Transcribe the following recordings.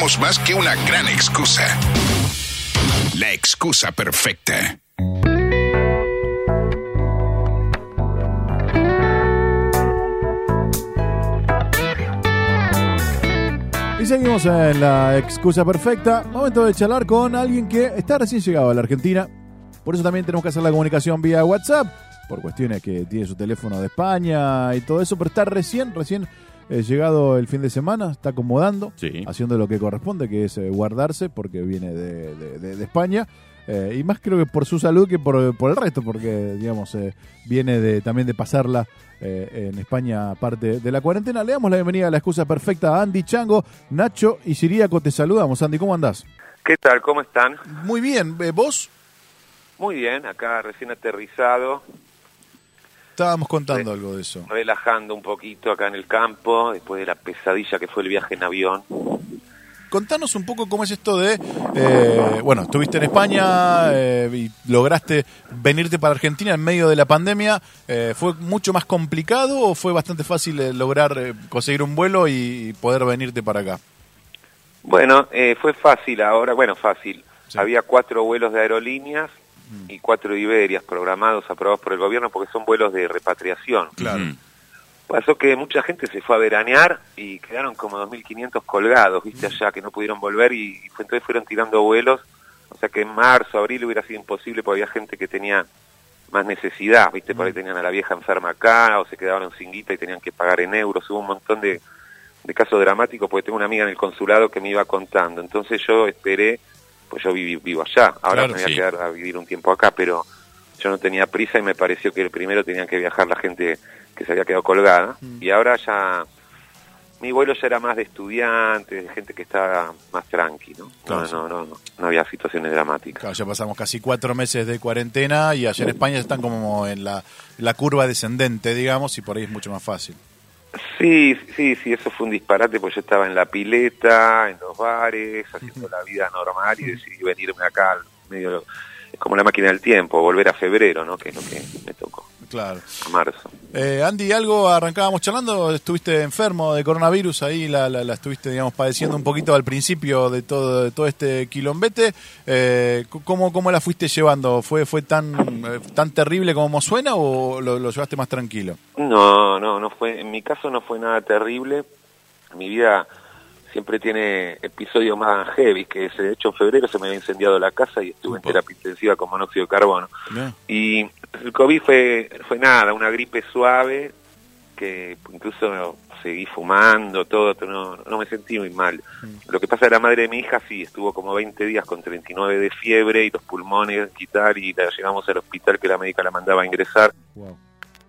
más que una gran excusa. La excusa perfecta. Y seguimos en la excusa perfecta. Momento de charlar con alguien que está recién llegado a la Argentina. Por eso también tenemos que hacer la comunicación vía WhatsApp, por cuestiones que tiene su teléfono de España y todo eso, pero está recién, recién eh, llegado el fin de semana, está acomodando, Sí. haciendo lo que corresponde, que es eh, guardarse, porque viene de, de- de- de España. Eh, y más creo que por su salud que por, por el resto, porque digamos eh, viene de, también de pasarla eh, en España parte de la cuarentena. Le damos la bienvenida a la excusa perfecta a Andy Chango, Nacho y Siríaco. Te saludamos, Andy, ¿cómo andás? ¿Qué tal? ¿Cómo están? Muy bien, ¿vos? Muy bien, acá recién aterrizado, Estábamos contando algo de eso. relajando un poquito acá en el campo, después de la pesadilla que fue el viaje en avión. Contanos un poco cómo es esto de, eh, bueno, estuviste en España eh, y lograste venirte para Argentina en medio de la pandemia. Eh, ¿Fue mucho más complicado o fue bastante fácil eh, lograr eh, conseguir un vuelo y poder venirte para acá? Bueno, eh, fue fácil ahora, bueno, fácil. Sí. Había cuatro vuelos de aerolíneas y cuatro Iberias programados, aprobados por el gobierno, porque son vuelos de repatriación. Claro. Pasó que mucha gente se fue a veranear y quedaron como 2.500 colgados, viste, allá, que no pudieron volver y, y fue- entonces fueron tirando vuelos. O sea que en marzo, abril hubiera sido imposible porque había gente que tenía más necesidad, viste, por ahí tenían a la vieja enferma acá o se quedaron sin guita y tenían que pagar en euros. Hubo un montón de, de casos dramáticos porque tengo una amiga en el consulado que me iba contando. Entonces yo esperé, pues yo viví- vivo allá, ahora Claro, me voy sí. a quedar a vivir un tiempo acá, pero yo no tenía prisa y me pareció que el primero tenía que viajar la gente que se había quedado colgada y ahora ya mi vuelo ya era más de estudiantes, de gente que estaba más tranqui, ¿no? Claro, No, no, no, no, no había situaciones dramáticas. Claro, ya pasamos casi cuatro meses de cuarentena y allá en España están como en la, la curva descendente, digamos, y por ahí es mucho más fácil. Sí, sí, sí, eso fue un disparate, pues yo estaba en la pileta, en los bares, haciendo la vida normal y decidí venirme acá, al medio, es como la máquina del tiempo, volver a febrero, ¿no? Que es lo que me tocó, Claro. marzo. Eh, Andy, algo arrancábamos charlando, estuviste enfermo de coronavirus, ahí la, la, la estuviste, digamos, padeciendo un poquito al principio de todo, de todo este quilombete. Eh, ¿cómo, ¿Cómo la fuiste llevando? ¿Fue, fue tan, eh, tan terrible como suena o lo, lo llevaste más tranquilo? No, no, no fue, en mi caso no fue nada terrible. Mi vida siempre tiene episodios más heavy, que ese, de hecho en febrero se me había incendiado la casa y estuve en terapia intensiva con monóxido de carbono. Bien. Y el COVID fue, fue nada, una gripe suave, que incluso seguí fumando, todo, pero no, no me sentí muy mal. Lo que pasa es que la madre de mi hija sí, estuvo como 20 días con 39 de fiebre y los pulmones quitar y la llevamos al hospital que la médica la mandaba a ingresar Wow.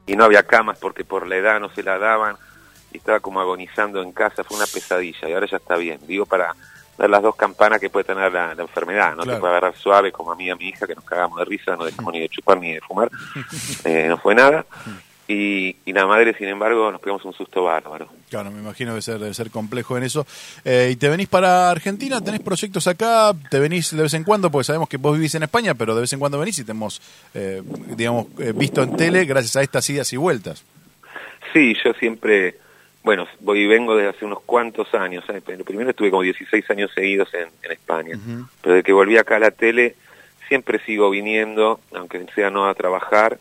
y no había camas porque por la edad no se la daban y estaba como agonizando en casa, fue una pesadilla y ahora ya está bien, digo para las dos campanas que puede tener la, la enfermedad, no Claro. te puede agarrar suave como a mí y a mi hija que nos cagamos de risa, no dejamos ni de chupar ni de fumar, Eh, no fue nada y, y la madre sin embargo nos pegamos un susto bárbaro. Claro, me imagino que debe ser, debe ser complejo en eso. Eh, ¿Y te venís para Argentina? ¿Tenés proyectos acá? ¿Te venís de vez en cuando? Porque sabemos que vos vivís en España, pero de vez en cuando venís y te hemos, eh, digamos, eh, visto en tele gracias a estas idas y vueltas. Sí, yo siempre, bueno, voy y vengo desde hace unos cuantos años. Pero primero estuve como 16 años seguidos en, en España. Pero desde que volví acá a la tele, siempre sigo viniendo, aunque sea no a trabajar.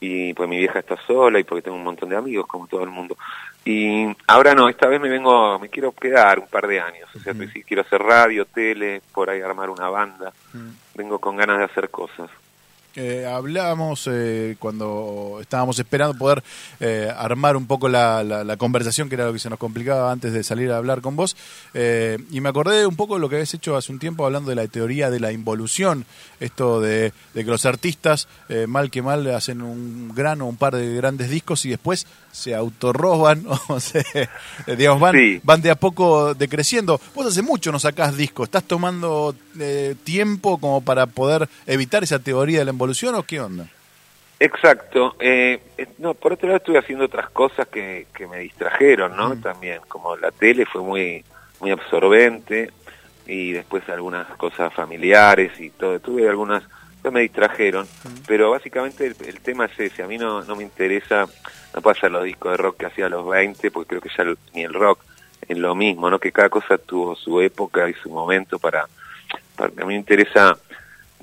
Y pues mi vieja está sola y porque tengo un montón de amigos, como todo el mundo. Y ahora no, esta vez me vengo, me quiero quedar un par de años. O sea, Ujú. sí quiero hacer radio, tele, por ahí armar una banda. Vengo con ganas de hacer cosas. Eh, hablamos eh, cuando estábamos esperando poder eh, armar un poco la, la- la conversación, que era lo que se nos complicaba antes de salir a hablar con vos, eh, y me acordé un poco de lo que habías hecho hace un tiempo hablando de la teoría de la involución, esto de, de que los artistas, mal que mal, hacen un gran o un par de grandes discos y después se autorroban, o se, digamos, van, Sí. van de a poco decreciendo. Vos hace mucho no sacás discos, ¿estás tomando tiempo como para poder evitar esa teoría de la involución o qué onda? Exacto. Eh, eh, no, por otro lado estuve haciendo otras cosas que, que me distrajeron, ¿no? También, como la tele fue muy, muy absorbente y después algunas cosas familiares y todo. Tuve algunas, pues me distrajeron, pero básicamente el, el tema es ese. A mí no, no me interesa, no puedo hacer los discos de rock que hacía a los 20, porque creo que ya el- ni el rock en lo mismo, ¿no? Que cada cosa tuvo su época y su momento para, para a mí me interesa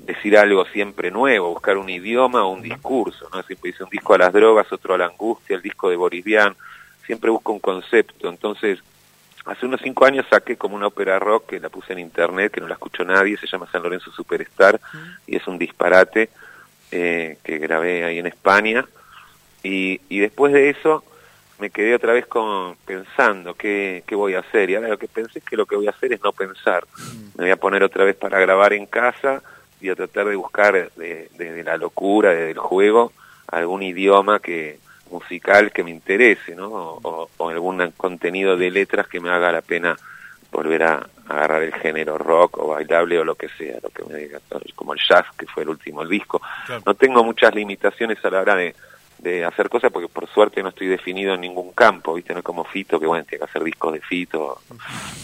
decir algo siempre nuevo, buscar un idioma o un discurso, ¿no? Siempre dice un disco a las drogas, otro a la angustia, el disco de Boris Vian, siempre busco un concepto, entonces hace unos cinco años saqué como una ópera rock que la puse en internet, que no la escuchó nadie, se llama San Lorenzo Superstar y es un disparate eh, que grabé ahí en España. Y, y después de eso me quedé otra vez con, pensando qué, qué voy a hacer. Y ahora lo que pensé es que lo que voy a hacer es no pensar, me voy a poner otra vez para grabar en casa y a tratar de buscar desde la locura, desde el juego, algún idioma que musical que me interese, ¿no? O, algún contenido de letras que me haga la pena volver a, agarrar el género rock o bailable o lo que sea, lo que me diga, como el jazz, que fue el último disco. No tengo muchas limitaciones a la hora de, de hacer cosas porque por suerte no estoy definido en ningún campo, ¿viste? No es como Fito, que bueno, tiene que hacer discos de Fito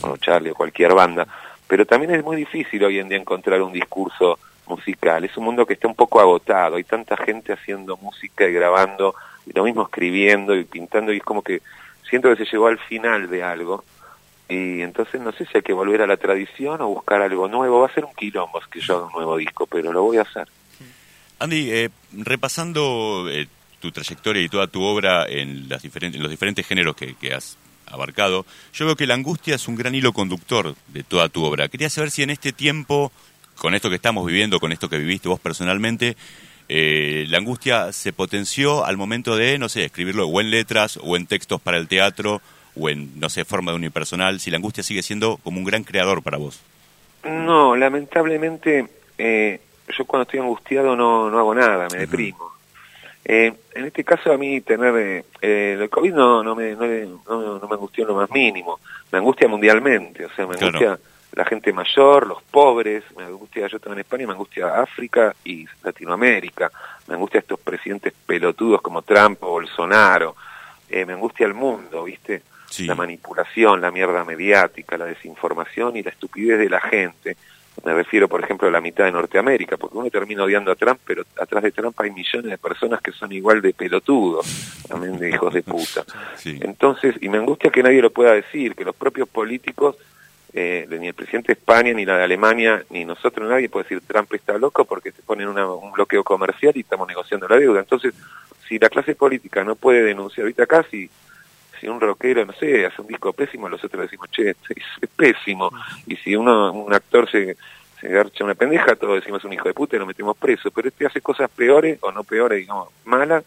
o Charlie o cualquier banda. Pero también es muy difícil hoy en día encontrar un discurso musical. Es un mundo que está un poco agotado. Hay tanta gente haciendo música y grabando, y lo mismo escribiendo y pintando, y es como que siento que se llegó al final de algo. Y entonces no sé si hay que volver a la tradición o buscar algo nuevo. Va a ser un quilombo que yo un nuevo disco, pero lo voy a hacer. Andy, eh, repasando eh, tu trayectoria y toda tu obra en, las diferentes, en los diferentes géneros que, que has abarcado, yo veo que la angustia es un gran hilo conductor de toda tu obra. Quería saber si en este tiempo con esto que estamos viviendo, con esto que viviste vos personalmente, eh, la angustia se potenció al momento de, no sé, escribirlo o en letras o en textos para el teatro o en, no sé, forma de unipersonal, si la angustia sigue siendo como un gran creador para vos. No, lamentablemente eh, yo cuando estoy angustiado no, no hago nada, me deprimo. Eh, en este caso a mí tener el COVID no, no, me, no, me angustió en lo más mínimo, me angustia mundialmente, o sea, me angustia la gente mayor, los pobres, me angustia, yo estoy en España, me angustia África y Latinoamérica, me angustia estos presidentes pelotudos como Trump o Bolsonaro, eh, me angustia el mundo, ¿viste? La manipulación, la mierda mediática, la desinformación y la estupidez de la gente. Me refiero, por ejemplo, a la mitad de Norteamérica, porque uno termina odiando a Trump, pero atrás de Trump hay millones de personas que son igual de pelotudos, también de hijos de puta. Entonces, y me angustia que nadie lo pueda decir, que los propios políticos eh, ni el presidente de España, ni la de Alemania, ni nosotros, nadie puede decir Trump está loco porque se pone un bloqueo comercial y estamos negociando la deuda. Entonces, si la clase política no puede denunciar, ahorita casi, si un rockero, no sé, hace un disco pésimo, nosotros decimos, che, es, pésimo. Y si uno, un actor se, se garcha una pendeja, todos decimos un hijo de puta y lo metemos preso. Pero este hace cosas peores, o no peores, digamos, malas,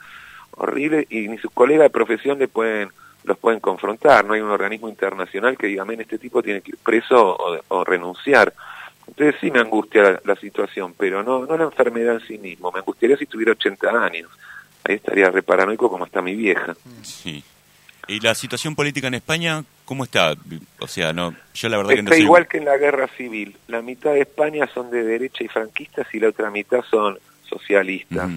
horribles, y ni sus colegas de profesión le pueden los pueden confrontar, no hay un organismo internacional que diga, men, este tipo tiene que ir preso o, renunciar. Entonces sí me angustia la, situación, pero no, no la enfermedad en sí mismo, me angustiaría si tuviera 80 años, ahí estaría reparanoico como está mi vieja. Sí. ¿Y la situación política en España cómo está? O sea, no, yo la verdad está que no igual que en la guerra civil, la mitad de España son de derecha y franquistas y la otra mitad son socialistas.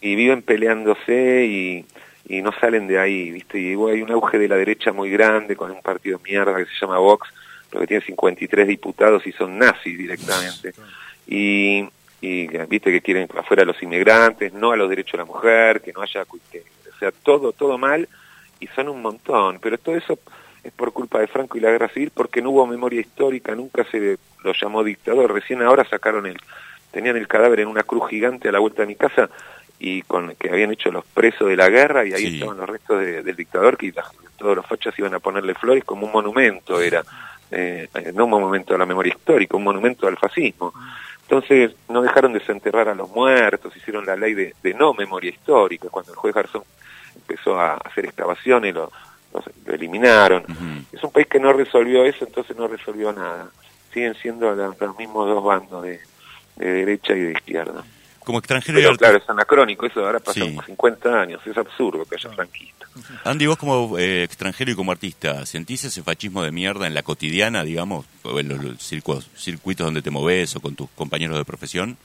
Y viven peleándose y y no salen de ahí, ¿viste? Y hay un auge de la derecha muy grande con un partido de mierda que se llama Vox, pero que tiene 53 diputados y son nazis directamente. Y, y viste que quieren afuera a los inmigrantes, no a los derechos de la mujer, que no haya, o sea, todo, todo mal, y son un montón, pero todo eso es por culpa de Franco y la guerra civil porque no hubo memoria histórica, nunca se lo llamó dictador, recién ahora sacaron el, tenían el cadáver en una cruz gigante a la vuelta de mi casa, y con que habían hecho los presos de la guerra y ahí estaban los restos del dictador que todos los fachas iban a ponerle flores como un monumento era eh, no un monumento a la memoria histórica un monumento al fascismo. Entonces no dejaron de desenterrar a los muertos hicieron la ley de, no memoria histórica cuando el juez Garzón empezó a hacer excavaciones lo, lo eliminaron. Es un país que no resolvió eso entonces no resolvió nada. Siguen siendo los, mismos dos bandos de derecha y de izquierda como extranjero Pero, claro, es anacrónico, eso ahora pasó 50 años, es absurdo que haya franquistas. Andy, vos como eh, extranjero y como artista, ¿sentís ese fascismo de mierda en la cotidiana, digamos, o en los, circuitos, donde te moves o con tus compañeros de profesión?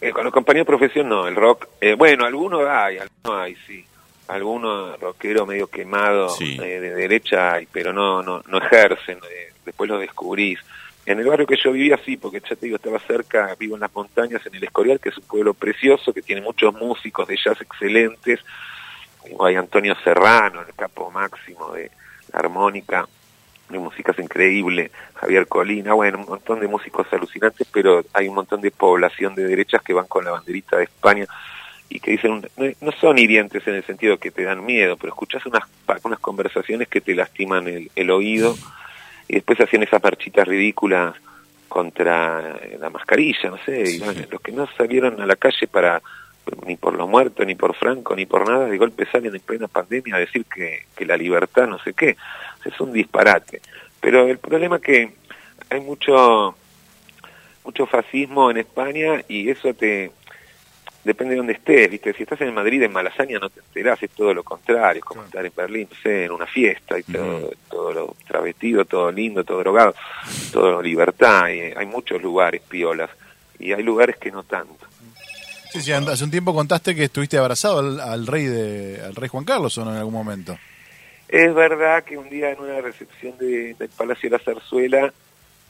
Eh, con los compañeros de profesión no, el rock, eh, bueno, algunos hay, algunos hay, sí. Algunos rockero medio quemado de derecha hay, pero no, no, no ejercen, después lo descubrís. En el barrio que yo vivía, sí, porque ya te digo, estaba cerca, vivo en las montañas, en el Escorial, que es un pueblo precioso, que tiene muchos músicos de jazz excelentes. Hay Antonio Serrano, el capo máximo de la armónica. de música increíble, Javier Colina, bueno, un montón de músicos alucinantes, pero hay un montón de población de derechas que van con la banderita de España y que dicen, no, son hirientes en el sentido que te dan miedo, pero escuchas unas, unas conversaciones que te lastiman el, oído y después hacían esas marchitas ridículas contra la mascarilla, no sé, y los que no salieron a la calle para ni por los muertos, ni por Franco, ni por nada, de golpe salen en plena pandemia a decir que, que la libertad no sé qué. Es un disparate. Pero el problema es que hay mucho, mucho fascismo en España y eso te, depende de dónde estés, ¿viste? Si estás en Madrid, en Malasaña, no te enterás, es todo lo contrario, como estar en Berlín, no sé, en una fiesta, y todo, todo lo travestido, todo lindo, todo drogado, todo libertad, y hay muchos lugares piolas, y hay lugares que no tanto. Sí, sí, hace un tiempo contaste que estuviste abrazado al, rey de, al rey Juan Carlos, ¿o no, en algún momento? Es verdad que un día en una recepción del Palacio de la Zarzuela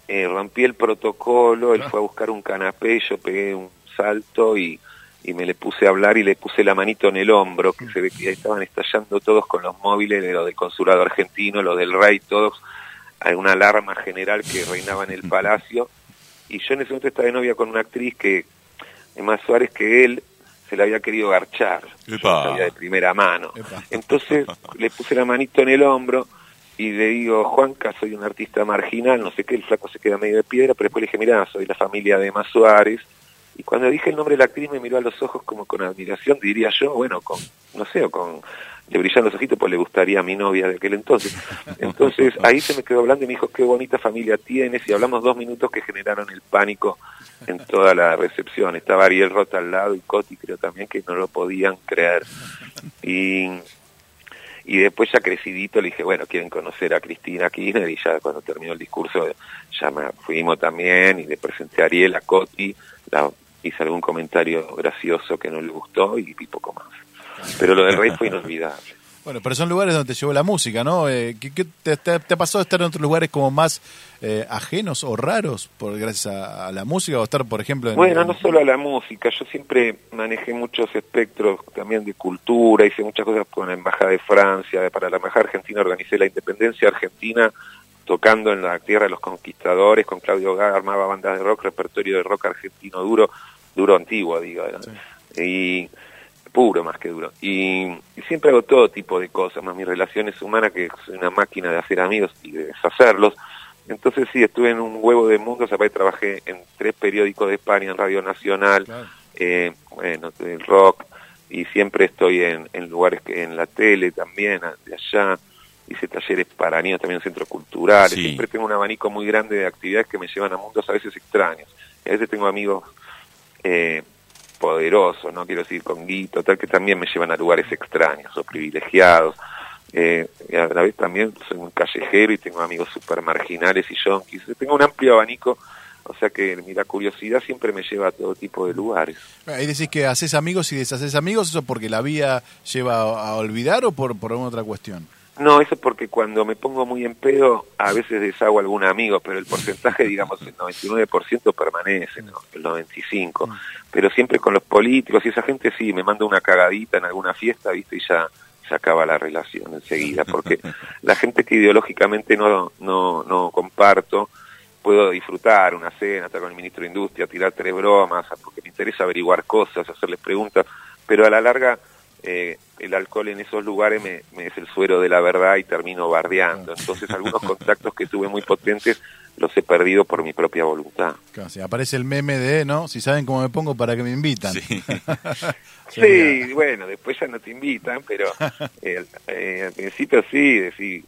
eh, rompí el protocolo, él ah. fue a buscar un canapé, yo pegué un salto y y me le puse a hablar y le puse la manito en el hombro, que se ve que estaban estallando todos con los móviles, de lo del consulado argentino, lo del rey, todos, hay una alarma general que reinaba en el palacio, y yo en ese momento estaba de novia con una actriz que, es más Suárez que él, se la había querido garchar, sabía de primera mano. Entonces le puse la manito en el hombro y le digo, Juanca, soy un artista marginal, no sé qué, el flaco se queda medio de piedra, pero después le dije, mira, soy la familia de Emma Suárez, y cuando dije el nombre de la actriz me miró a los ojos como con admiración, diría yo, bueno, con, no sé, o con, le brillan los ojitos, pues le gustaría a mi novia de aquel entonces. Entonces ahí se me quedó hablando y me dijo, qué bonita familia tienes, y hablamos dos minutos que generaron el pánico en toda la recepción. Estaba Ariel Rota al lado y Coti creo también que no lo podían creer. Y, y después ya crecidito le dije, bueno, quieren conocer a Cristina Kirchner y ya cuando terminó el discurso ya me fuimos también y le presenté a Ariel, a Coti, la hice algún comentario gracioso que no le gustó y, poco más. Pero lo del rey fue inolvidable. Bueno, pero son lugares donde te llevó la música, ¿no? Eh, ¿Qué, te, te, pasó estar en otros lugares como más eh, ajenos o raros por gracias a, la música o estar, por ejemplo... En, bueno, no solo a la música, yo siempre manejé muchos espectros también de cultura, hice muchas cosas con la Embajada de Francia, para la Embajada Argentina organicé la independencia argentina tocando en la tierra de los conquistadores, con Claudio Gá, armaba bandas de rock, repertorio de rock argentino duro, duro antiguo, digo, y puro más que duro. Y, siempre hago todo tipo de cosas, más mis relaciones humanas, que soy una máquina de hacer amigos y de deshacerlos. Entonces sí, estuve en un huevo de mundo, aparte trabajé en tres periódicos de España, en Radio Nacional, eh, bueno, el rock, y siempre estoy en, en lugares que en la tele también, de allá, hice talleres para niños también en centros culturales, siempre tengo un abanico muy grande de actividades que me llevan a mundos a veces extraños. Y a veces tengo amigos eh, poderosos, no quiero decir con guito, tal que también me llevan a lugares extraños o privilegiados. Eh, y a la vez también soy un callejero y tengo amigos super marginales y yonkis. Tengo un amplio abanico o sea que mi la curiosidad siempre me lleva a todo tipo de lugares. Ahí decís que haces amigos y deshaces amigos, ¿eso porque la vía lleva a olvidar o por, por alguna otra cuestión? No, eso es porque cuando me pongo muy en pedo, a veces deshago algún amigo, pero el porcentaje, digamos, el 99% permanece, ¿no? el 95%. Mm. Pero siempre con los políticos y esa gente sí, me manda una cagadita en alguna fiesta, ¿viste? Y ya se acaba la relación enseguida, porque la gente que ideológicamente no, no, no comparto, puedo disfrutar una cena, estar con el ministro de Industria, tirar tres bromas, porque me interesa averiguar cosas, hacerles preguntas, pero a la larga eh, el alcohol en esos lugares me, es el suero de la verdad y termino bardeando. Entonces algunos contactos que tuve muy potentes los he perdido por mi propia voluntad. Casi, aparece el meme de, ¿no? Si saben cómo me pongo, ¿para que me invitan? Sí, bueno, después ya no te invitan, pero eh, al principio sí, decís,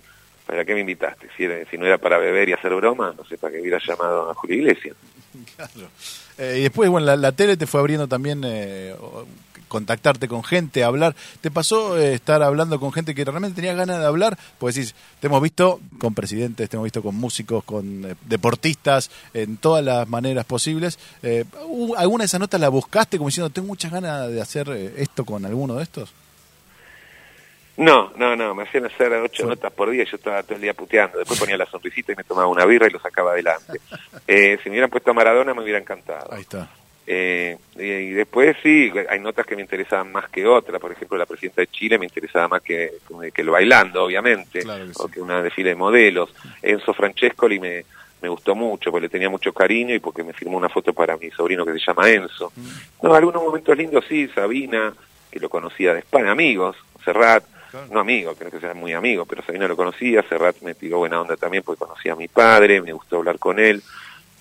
¿para qué me invitaste? Si, si no era para beber y hacer broma, no sé, para que hubiera llamado a Julio Iglesias. Claro. Eh, y después, bueno, la, tele te fue abriendo también eh, contactarte con gente, hablar. ¿Te pasó eh, estar hablando con gente que realmente tenía ganas de hablar? Pues decís, te hemos visto con presidentes, te hemos visto con músicos, con eh, deportistas, en todas las maneras posibles. Eh, ¿Alguna de esas notas la buscaste como diciendo, tengo muchas ganas de hacer esto con alguno de estos? No, no, no, me hacían hacer ocho notas por día y yo estaba todo el día puteando. Después ponía la sonrisita y me tomaba una birra y lo sacaba adelante. si me hubieran puesto a Maradona me hubiera encantado. Ahí está. Eh, y, después sí, hay notas que me interesaban más que otras. Por ejemplo, la presidenta de Chile me interesaba más que, que el bailando, obviamente, o que una desfile de modelos. Enzo Francescoli me, me gustó mucho, porque le tenía mucho cariño y porque me firmó una foto para mi sobrino que se llama Enzo. Mm. No, algunos momentos lindos sí, Sabina, que lo conocía de España, amigos, Serrat, no amigo, creo que sea muy amigo, pero Sabina lo conocía, Serrat me tiró buena onda también porque conocía a mi padre, me gustó hablar con él.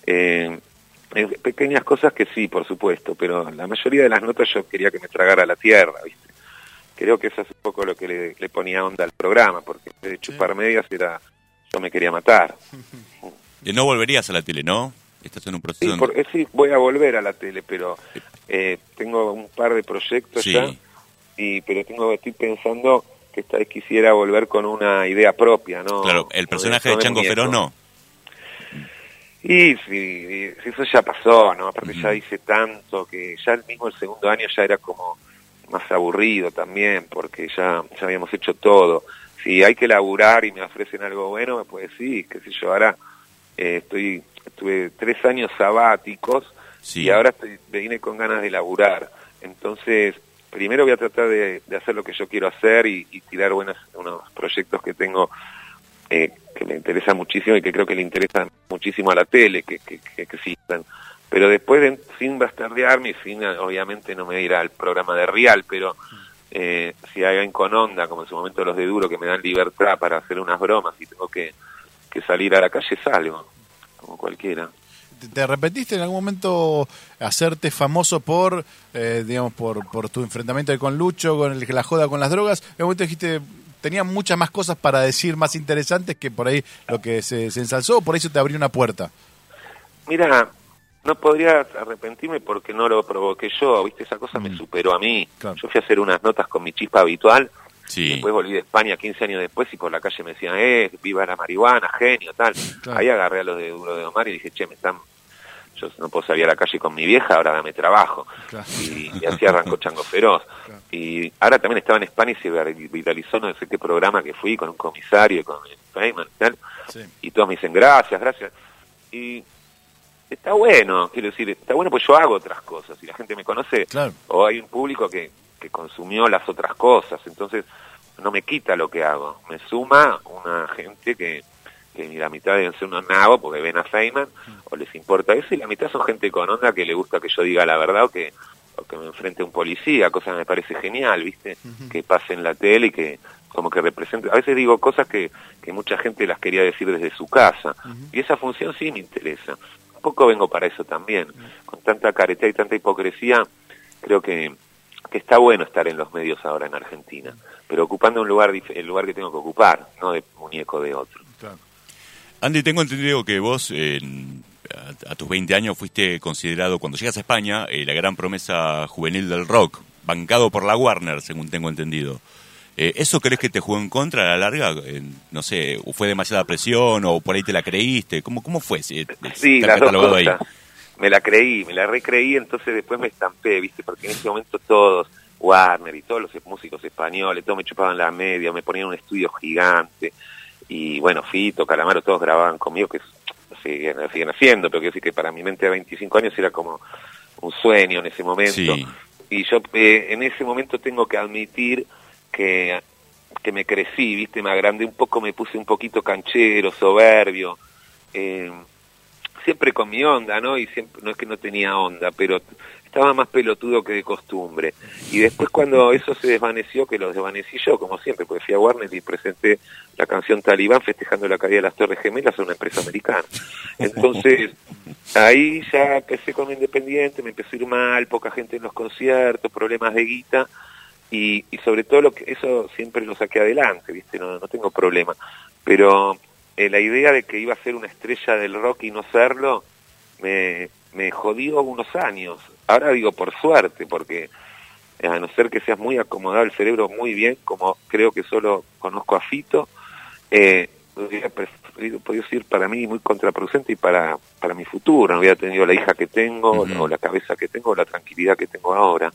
Eh, pequeñas cosas que sí, por supuesto, pero la mayoría de las notas yo quería que me tragara la tierra, ¿viste? Creo que eso es un poco lo que le, ponía onda al programa, porque de chupar medias era yo me quería matar. Y no volverías a la tele, ¿no? Estás en un proceso. Sí, porque, sí voy a volver a la tele, pero eh, tengo un par de proyectos ya, y, pero tengo estoy pensando que esta vez quisiera volver con una idea propia, ¿no? Claro, el personaje de Chango Feroz no. Y sí, eso ya pasó, ¿no? Porque ya hice tanto que ya el mismo el segundo año ya era como más aburrido también, porque ya, ya habíamos hecho todo. Si hay que laburar y me ofrecen algo bueno, pues sí, qué sé yo, ahora eh, estoy, tuve tres años sabáticos y ahora estoy, vine con ganas de laburar. Entonces, primero voy a tratar de, hacer lo que yo quiero hacer y, tirar buenos, unos proyectos que tengo eh, que me interesan muchísimo y que creo que le interesan muchísimo a la tele que, que, existan. Pero después, sin bastardearme, sin, obviamente no me irá al programa de Real, pero eh, si alguien con onda, como en su momento los de Duro, que me dan libertad para hacer unas bromas y tengo que, que salir a la calle, salgo, como cualquiera. ¿Te arrepentiste en algún momento hacerte famoso por, eh, digamos, por, por tu enfrentamiento con Lucho, con el que la joda con las drogas? En algún momento dijiste, tenía muchas más cosas para decir más interesantes que por ahí lo que se, se ensalzó, por eso te abrió una puerta. Mira, no podría arrepentirme porque no lo provoqué yo, viste, esa cosa me mm. superó a mí. Yo fui a hacer unas notas con mi chispa habitual, después volví de España 15 años después y por la calle me decían, eh, viva la marihuana, genio, tal. Ahí agarré a los de Duro de Omar y dije, che, me están yo no puedo salir a la calle con mi vieja, ahora dame trabajo. Y, así arrancó Chango Feroz. Y ahora también estaba en España y se viralizó no sé qué programa que fui con un comisario, con el Feynman y tal. Y todos me dicen gracias, gracias. Y está bueno, quiero decir, está bueno pues yo hago otras cosas y la gente me conoce. O hay un público que, que consumió las otras cosas. Entonces no me quita lo que hago. Me suma una gente que que la mitad deben ser unos nabos porque ven a Feynman o les importa eso y la mitad son gente con onda que le gusta que yo diga la verdad o que, o que me enfrente a un policía, cosa que me parece genial, ¿viste? Que pase en la tele y que como que represente, a veces digo cosas que, que mucha gente las quería decir desde su casa y esa función sí me interesa. Un poco vengo para eso también, con tanta careta y tanta hipocresía, creo que que está bueno estar en los medios ahora en Argentina, pero ocupando un lugar el lugar que tengo que ocupar, no de muñeco de otro. Andy, tengo entendido que vos a, tus 20 años fuiste considerado, cuando llegas a España, eh, la gran promesa juvenil del rock, bancado por la Warner, según tengo entendido. Eh, ¿Eso crees que te jugó en contra a la larga? no sé, ¿fue demasiada presión o por ahí te la creíste? ¿Cómo, cómo fue? sí, las dos cosas. Me la creí, me la recreí, entonces después me estampé, ¿viste? Porque en ese momento todos, Warner y todos los músicos españoles, todos me chupaban la media, me ponían un estudio gigante y bueno, Fito, Calamaro, todos grababan conmigo, que siguen, siguen haciendo, pero quiero decir que para mi mente de 25 años era como un sueño en ese momento. Y yo eh, en ese momento tengo que admitir que, que me crecí, viste, me agrandé un poco, me puse un poquito canchero, soberbio, eh, siempre con mi onda, ¿no? Y siempre, no es que no tenía onda, pero estaba más pelotudo que de costumbre. Y después cuando eso se desvaneció, que lo desvanecí yo, como siempre, porque fui a Warner y presenté la canción Talibán festejando la caída de las Torres Gemelas a una empresa americana. Entonces, ahí ya empecé con independiente, me empezó a ir mal, poca gente en los conciertos, problemas de guita, y, y sobre todo lo que eso siempre lo saqué adelante, ¿viste? No, no tengo problema. Pero eh, la idea de que iba a ser una estrella del rock y no serlo, me, me jodió unos años. Ahora digo por suerte, porque a no ser que seas muy acomodado el cerebro muy bien, como creo que solo conozco a Fito, eh, hubiera podido ser para mí muy contraproducente y para, para mi futuro. No hubiera tenido la hija que tengo, o la cabeza que tengo, o la tranquilidad que tengo ahora.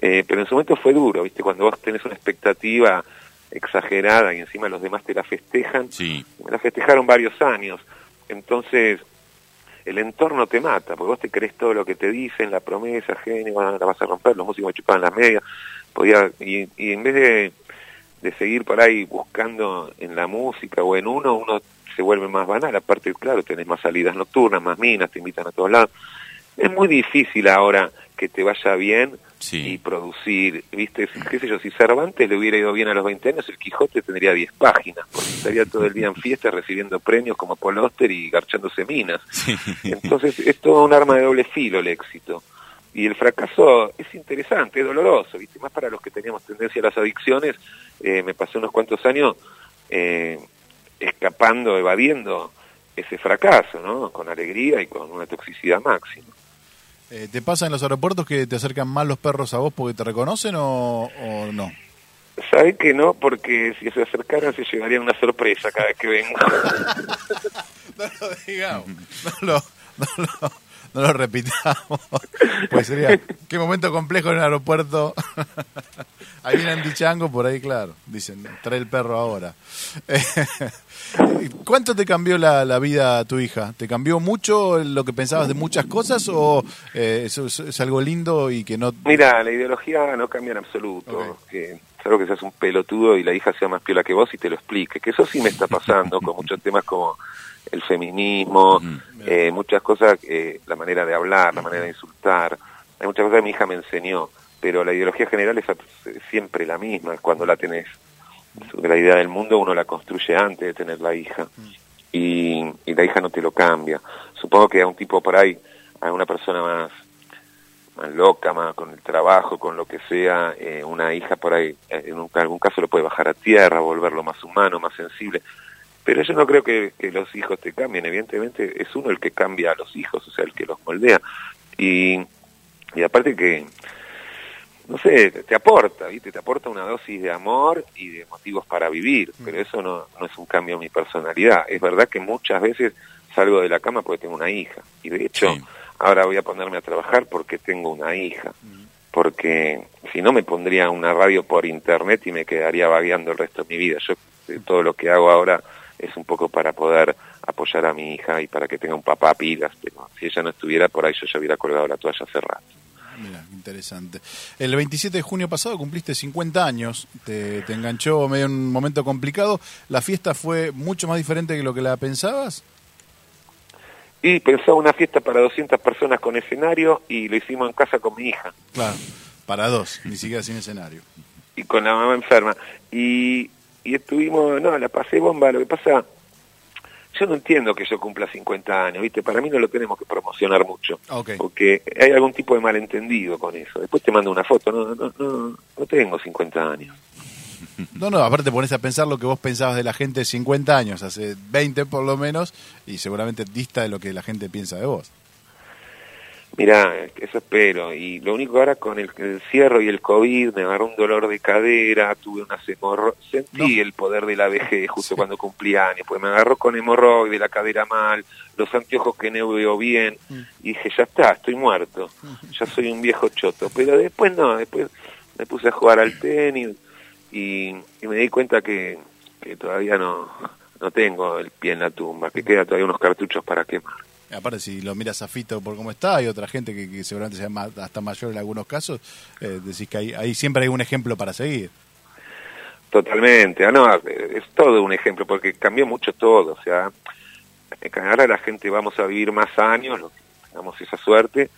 Eh, pero en su momento fue duro, ¿viste? Cuando vos tenés una expectativa exagerada y encima los demás te la festejan. Sí. Me la festejaron varios años. Entonces, el entorno te mata, porque vos te crees todo lo que te dicen, la promesa, genio, la vas a romper, los músicos chupaban las medias, podía, y, y en vez de, de seguir por ahí buscando en la música o en uno, uno se vuelve más banal, aparte, claro, tenés más salidas nocturnas, más minas, te invitan a todos lados. Es muy difícil ahora que te vaya bien Sí. y producir, viste, qué sé yo, si Cervantes le hubiera ido bien a los 20 años, el Quijote tendría 10 páginas, porque estaría todo el día en fiestas recibiendo premios como Paul y garchándose minas. Sí. Entonces es todo un arma de doble filo el éxito. Y el fracaso es interesante, es doloroso, ¿viste? Más para los que teníamos tendencia a las adicciones, eh, me pasé unos cuantos años eh, escapando, evadiendo ese fracaso, ¿no? Con alegría y con una toxicidad máxima. Eh, ¿Te pasa en los aeropuertos que te acercan más los perros a vos porque te reconocen o, o no? ¿Sabe que no? Porque si se acercaran se llevarían una sorpresa cada vez que vengo. No lo digamos. No lo, no lo, no lo repitamos. Pues sería, qué momento complejo en el aeropuerto. Ahí viene Andy Chango, por ahí, claro. Dicen, trae el perro ahora. ¿Cuánto te cambió la, la vida a tu hija? ¿Te cambió mucho lo que pensabas de muchas cosas o eh, eso es, es algo lindo y que no... Mira, la ideología no cambia en absoluto. Ok. Que, que seas un pelotudo y la hija sea más piola que vos y te lo explique. Que eso sí me está pasando con muchos temas como el feminismo, Ujú. eh, muchas cosas, eh, la manera de hablar, la manera de insultar. Hay muchas cosas que mi hija me enseñó, pero la ideología general es siempre la misma cuando la tenés. La idea del mundo uno la construye antes de tener la hija y, y la hija no te lo cambia. Supongo que a un tipo por ahí, a una persona más más loca, más con el trabajo, con lo que sea, eh, una hija por ahí, eh, en un- algún caso lo puede bajar a tierra, volverlo más humano, más sensible. Pero yo no creo que, que los hijos te cambien, evidentemente es uno el que cambia a los hijos, o sea, el que los moldea. Y, y aparte que, no sé, te, aporta, ¿viste? Te aporta una dosis de amor y de motivos para vivir, pero eso no, no es un cambio en mi personalidad. Es verdad que muchas veces salgo de la cama porque tengo una hija, y de hecho Sí. ahora voy a ponerme a trabajar porque tengo una hija, porque si no me pondría una radio por internet y me quedaría vagueando el resto de mi vida. Yo todo lo que hago ahora es un poco para poder apoyar a mi hija y para que tenga un papá pilas, pero si ella no estuviera por ahí yo ya hubiera colgado la toalla hace rato. Mira, interesante. El 27 de junio pasado cumpliste 50 años, te, te enganchó medio en un momento complicado. ¿La fiesta fue mucho más diferente que lo que la pensabas? Y pensaba una fiesta para 200 personas con escenario y lo hicimos en casa con mi hija Claro, para dos, ni siquiera sin escenario. y con la mamá enferma. Y, y estuvimos, no, la pasé bomba. Lo que pasa, yo no entiendo que yo cumpla 50 años, ¿viste? Para mí no lo tenemos que promocionar mucho. Ok. Porque hay algún tipo de malentendido con eso. Después te mando una foto. No, no, no, no tengo 50 años. No, no, aparte te pones a pensar lo que vos pensabas de la gente de 50 años, hace 20 por lo menos, y seguramente dista de lo que la gente piensa de vos. Mirá, eso espero. Y lo único ahora con el encierro y el COVID me agarró un dolor de cadera, tuve unas hemorroides, sentí No. el poder de la vejez justo Sí. cuando cumplí años, pues me agarró con hemorroides, la cadera mal, los anteojos que no veo bien, Mm. y dije, ya está, estoy muerto, ya soy un viejo choto. Pero después no, después me puse a jugar al tenis y, y me di cuenta que, que todavía no, no tengo el pie en la tumba, que queda todavía unos cartuchos para quemar. Aparte, si lo miras a por cómo está, hay otra gente que, seguramente sea más- hasta mayor en algunos casos, eh, decís que ahí, siempre hay un ejemplo para seguir. Totalmente, ah, no, es todo un ejemplo porque cambió mucho todo, o sea, ahora la gente vamos a vivir más años, tengamos esa suerte,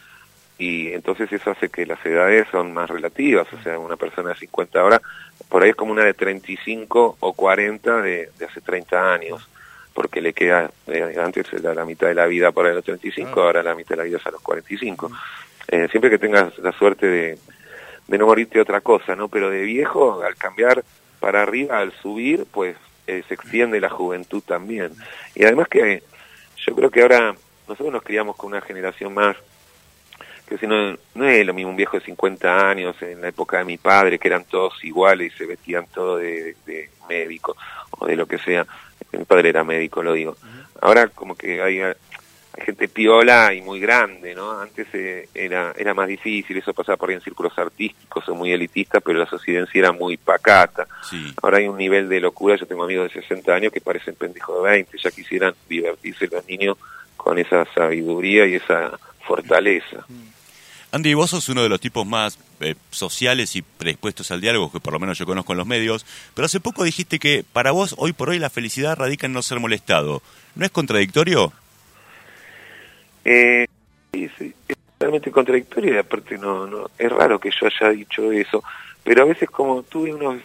y entonces eso hace que las edades son más relativas, o sea, una persona de 50 ahora, por ahí es como una de 35 o 40 de, de hace 30 años, porque le queda, eh, antes era la mitad de la vida para los 35, Claro. ahora la mitad de la vida es a los 45. Eh, siempre que tengas la suerte de, de no morirte de otra cosa, ¿no? Pero de viejo, al cambiar para arriba, al subir, pues eh, se extiende la juventud también. Y además que yo creo que ahora nosotros nos criamos con una generación más, que si no, no es lo mismo un viejo de 50 años en la época de mi padre, que eran todos iguales y se vestían todos de, de médico o de lo que sea. Mi padre era médico, lo digo. Ahora como que hay, hay gente piola y muy grande, ¿no? Antes eh, era, era más difícil, eso pasaba por ahí en círculos artísticos o muy elitistas, pero la sociedad en sí era muy pacata. Sí. Ahora hay un nivel de locura, yo tengo amigos de 60 años que parecen pendejos de 20, ya quisieran divertirse los niños con esa sabiduría y esa fortaleza. Andy, vos sos uno de los tipos más eh, sociales y predispuestos al diálogo que por lo menos yo conozco en los medios, pero hace poco dijiste que para vos hoy por hoy la felicidad radica en no ser molestado. ¿No es contradictorio? Eh, sí, es totalmente contradictorio y aparte no, no, es raro que yo haya dicho eso, pero a veces como tuve unos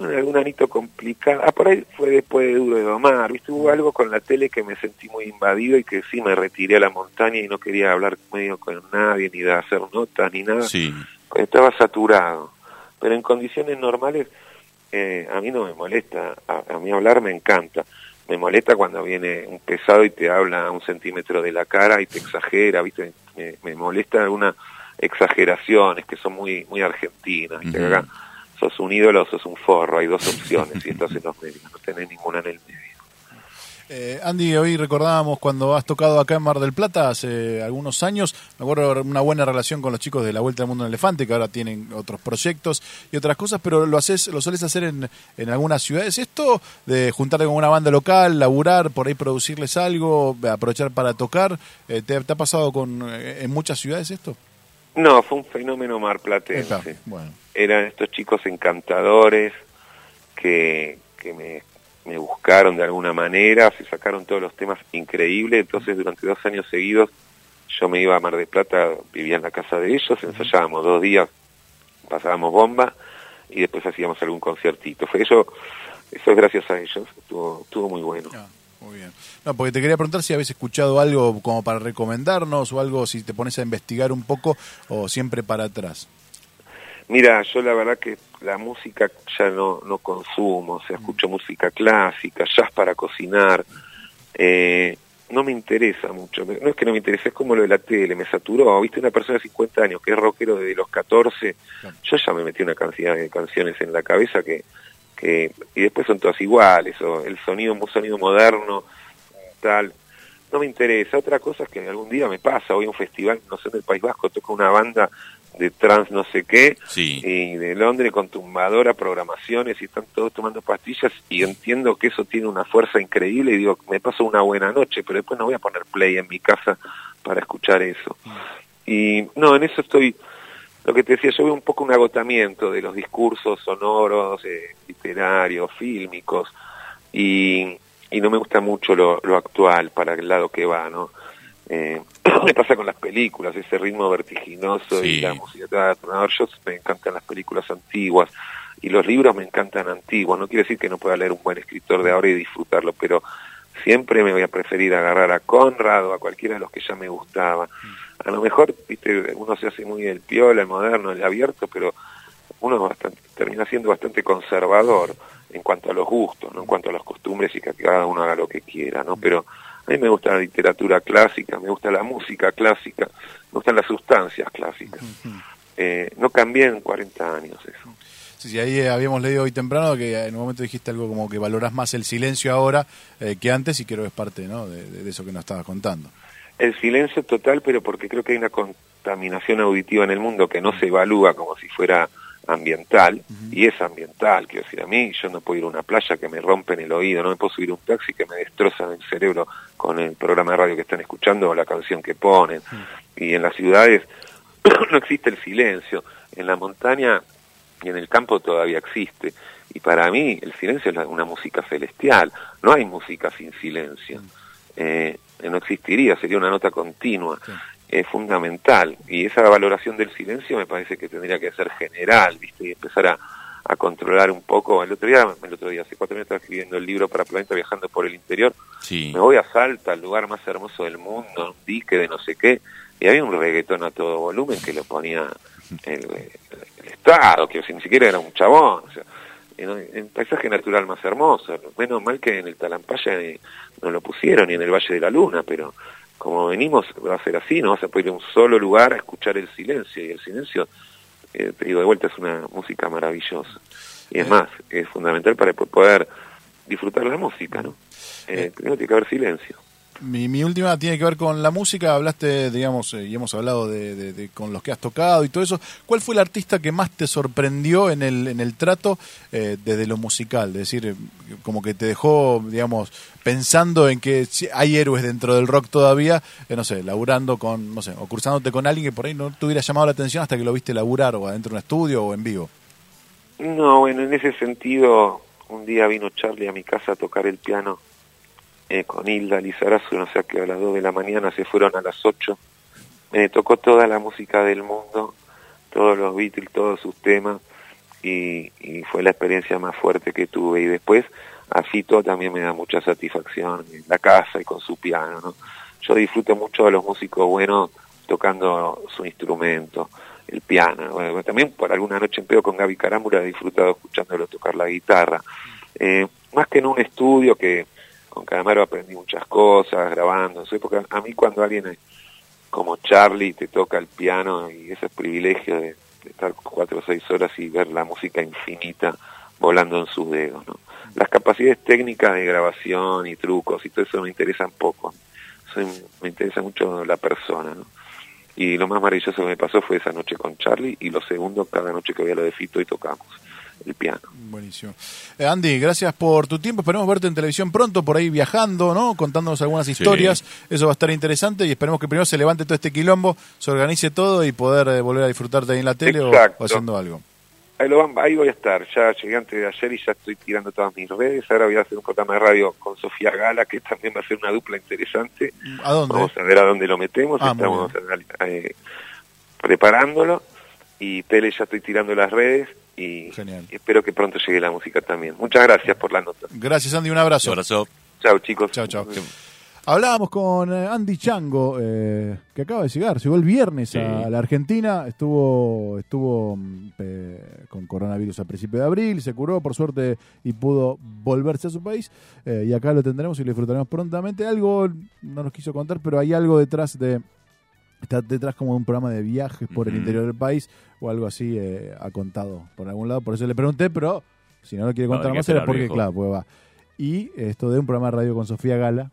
tuve algún anito complicado, ah, por ahí fue después de Duro de Domar, viste, hubo algo con la tele que me sentí muy invadido y que sí me retiré a la montaña y no quería hablar medio con nadie, ni de hacer notas, ni nada, Sí. estaba saturado, pero en condiciones normales eh, a mí no me molesta, a, a mí hablar me encanta, me molesta cuando viene un pesado y te habla a un centímetro de la cara y te exagera, ¿viste? Me, me molesta algunas exageraciones que son muy muy argentinas, ¿viste? Acá sos un ídolo o sos un forro, hay dos opciones y estás en los medios, no tenés ninguna en el medio. Eh, Andy, hoy recordábamos cuando has tocado acá en Mar del Plata hace algunos años, me acuerdo una buena relación con los chicos de la Vuelta al Mundo en Elefante, que ahora tienen otros proyectos y otras cosas, pero lo haces, lo solés hacer en, en algunas ciudades. Esto de juntarte con una banda local, laburar, por ahí producirles algo, aprovechar para tocar, eh, ¿te, te ha pasado con eh, en muchas ciudades esto? No, fue un fenómeno marplatense. Epa, bueno. eran estos chicos encantadores que, que me, me buscaron de alguna manera, se sacaron todos los temas increíbles, entonces durante dos años seguidos yo me iba a Mar del Plata, vivía en la casa de ellos, ensayábamos dos días, pasábamos bomba y después hacíamos algún conciertito. Fue eso, eso es gracias a ellos, estuvo, estuvo muy bueno. Muy bien. No, porque te quería preguntar si habéis escuchado algo como para recomendarnos o algo, si te pones a investigar un poco o siempre para atrás. Mira, yo la verdad que la música ya no, no consumo, o sea, escucho música clásica, jazz para cocinar, eh, no me interesa mucho, no es que no me interesa, es como lo de la tele, me saturó, viste, una persona de 50 años que es rockero desde los 14, Claro. yo ya me metí una cantidad de canciones en la cabeza que, que y después son todas iguales, o el sonido, un sonido moderno, tal, no me interesa. Otra cosa es que algún día me pasa, voy a un festival, no sé, en el País Vasco, toca una banda de trans no sé qué, Sí. y de Londres con tumbadora, programaciones, y están todos tomando pastillas, y entiendo que eso tiene una fuerza increíble, y digo, me paso una buena noche, pero después no voy a poner play en mi casa para escuchar eso. Y no, en eso estoy, lo que te decía, yo veo un poco un agotamiento de los discursos sonoros, eh, literarios, fílmicos, y, y no me gusta mucho lo, lo actual para el lado que va, ¿no? Eh, me pasa con las películas, ese ritmo vertiginoso Sí. y la música atronador. Yo me encantan las películas antiguas y los libros me encantan antiguos. No quiere decir que no pueda leer un buen escritor de ahora y disfrutarlo, pero siempre me voy a preferir agarrar a Conrad o a cualquiera de los que ya me gustaba. A lo mejor, viste, uno se hace muy el piola, el moderno, el abierto, pero uno bastante, termina siendo bastante conservador en cuanto a los gustos, no en cuanto a las costumbres y que cada uno haga lo que quiera, ¿no? Pero a mí me gusta la literatura clásica, me gusta la música clásica, me gustan las sustancias clásicas. Eh, no cambié en 40 años eso. Sí, sí, ahí eh, habíamos leído hoy temprano que en un momento dijiste algo como que valorás más el silencio ahora eh, que antes y creo que es parte ¿no? de, eso que nos estabas contando. El silencio total, pero porque creo que hay una contaminación auditiva en el mundo que no se evalúa como si fuera ambiental, y es ambiental, quiero decir, a mí yo no puedo ir a una playa que me rompen el oído, no me puedo subir a un taxi que me destrozan el cerebro con el programa de radio que están escuchando o la canción que ponen, y en las ciudades no existe el silencio, en la montaña y en el campo todavía existe, y para mí el silencio es una música celestial, no hay música sin silencio eh, no existiría, sería una nota continua. Sí. Es fundamental. Y esa valoración del silencio me parece que tendría que ser general, ¿viste? Y empezar a, a controlar un poco. El otro día, el otro día, hace cuatro años estaba escribiendo el libro para Planeta viajando por el interior. Sí. Me voy a Salta, el lugar más hermoso del mundo, un dique de no sé qué, y había un reggaetón a todo volumen que lo ponía el, el Estado, que ni siquiera era un chabón. O sea, en el paisaje natural más hermoso. Menos mal que en el Talampaya eh, no lo pusieron, ni en el Valle de la Luna, pero como venimos va a ser así, no vas a poder ir a un solo lugar a escuchar el silencio, y el silencio, eh, te digo de vuelta, es una música maravillosa. Y es Eh. más, es fundamental para poder disfrutar la música, ¿no? Eh, primero tiene que haber silencio. Mi, mi última tiene que ver con la música. Hablaste, digamos, eh, y hemos hablado de, con los que has tocado y todo eso. ¿Cuál fue el artista que más te sorprendió en el, en el trato eh, desde lo musical? Es decir, eh, como que te dejó, digamos, pensando en que hay héroes dentro del rock todavía, eh, no sé, laburando con, no sé, o cruzándote con alguien que por ahí no te hubiera llamado la atención hasta que lo viste laburar o adentro de un estudio o en vivo. No, bueno, en ese sentido, un día vino Charlie a mi casa a tocar el piano eh, con Hilda Lizarazu, no sé a qué, a las 2 de la mañana, se fueron a las 8. Me tocó toda la música del mundo, todos los Beatles, todos sus temas, y, fue la experiencia más fuerte que tuve. Y después, a Fito también me da mucha satisfacción en la casa y con su piano, ¿no? Yo disfruto mucho de los músicos buenos tocando su instrumento, el piano. Bueno, también por alguna noche en pedo con Gaby Carámbula he disfrutado escuchándolo tocar la guitarra. Eh, más que en un estudio que con Calamaro aprendí muchas cosas, grabando, no sé, porque a mí cuando alguien como Charlie te toca el piano y ese privilegio de, estar cuatro o seis horas y ver la música infinita volando en sus dedos, ¿no? Las capacidades técnicas de grabación y trucos y todo eso me interesan poco. Me interesa mucho la persona, ¿no? Y lo más maravilloso que me pasó fue esa noche con Charlie y lo segundo, cada noche que voy a lo de Fito y tocamos el piano. Buenísimo. Eh, Andy, gracias por tu tiempo. Esperemos verte en televisión pronto, por ahí viajando, ¿no? Contándonos algunas historias. Eso va a estar interesante y esperemos que primero se levante todo este quilombo, se organice todo y poder eh, volver a disfrutarte ahí en la tele o, haciendo algo. Ahí, lo van- ahí voy a estar, ya llegué antes de ayer y ya estoy tirando todas mis redes. Ahora voy a hacer un programa de radio con Sofía Gala, que también va a ser una dupla interesante. ¿A dónde? Vamos a ver a dónde lo metemos, Ah, estamos eh, preparándolo y tele ya estoy tirando las redes y, Genial. espero que pronto llegue la música también. Muchas gracias por la nota. Gracias, Andy. Un abrazo. Un abrazo. Chao chicos. Chao, chao. Hablábamos con eh, Andy Chango, eh, que acaba de llegar, llegó el viernes Sí. a la Argentina, estuvo estuvo mm, eh, con coronavirus a principios de abril, se curó por suerte y pudo volverse a su país, eh, y acá lo tendremos y lo disfrutaremos prontamente. Algo no nos quiso contar, pero hay algo detrás de, está detrás como de un programa de viajes por el interior del país, o algo así eh, ha contado por algún lado, por eso le pregunté, pero si no lo quiere No, contar que más esperar, porque, viejo. claro, pues va. Y esto de un programa de radio con Sofía Gala.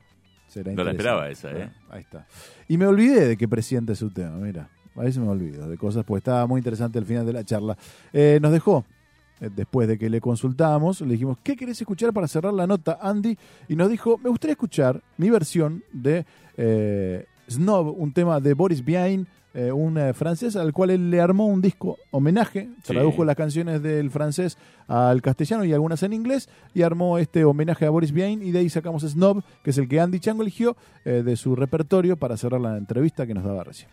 Será No la esperaba esa, ¿eh? Ahí está. Y me olvidé de que presidente su tema, mira. A veces me olvido de cosas, porque estaba muy interesante el final de la charla. Eh, nos dejó, eh, después de que le consultábamos, le dijimos, ¿qué querés escuchar para cerrar la nota, Andy? Y nos dijo, me gustaría escuchar mi versión de eh, Snob, un tema de Boris Vian, eh, un eh, francés al cual él le armó un disco homenaje, Sí. tradujo las canciones del francés al castellano y algunas en inglés, y armó este homenaje a Boris Vian, y de ahí sacamos Snob, que es el que Andy Chango eligió eh, de su repertorio para cerrar la entrevista que nos daba recién.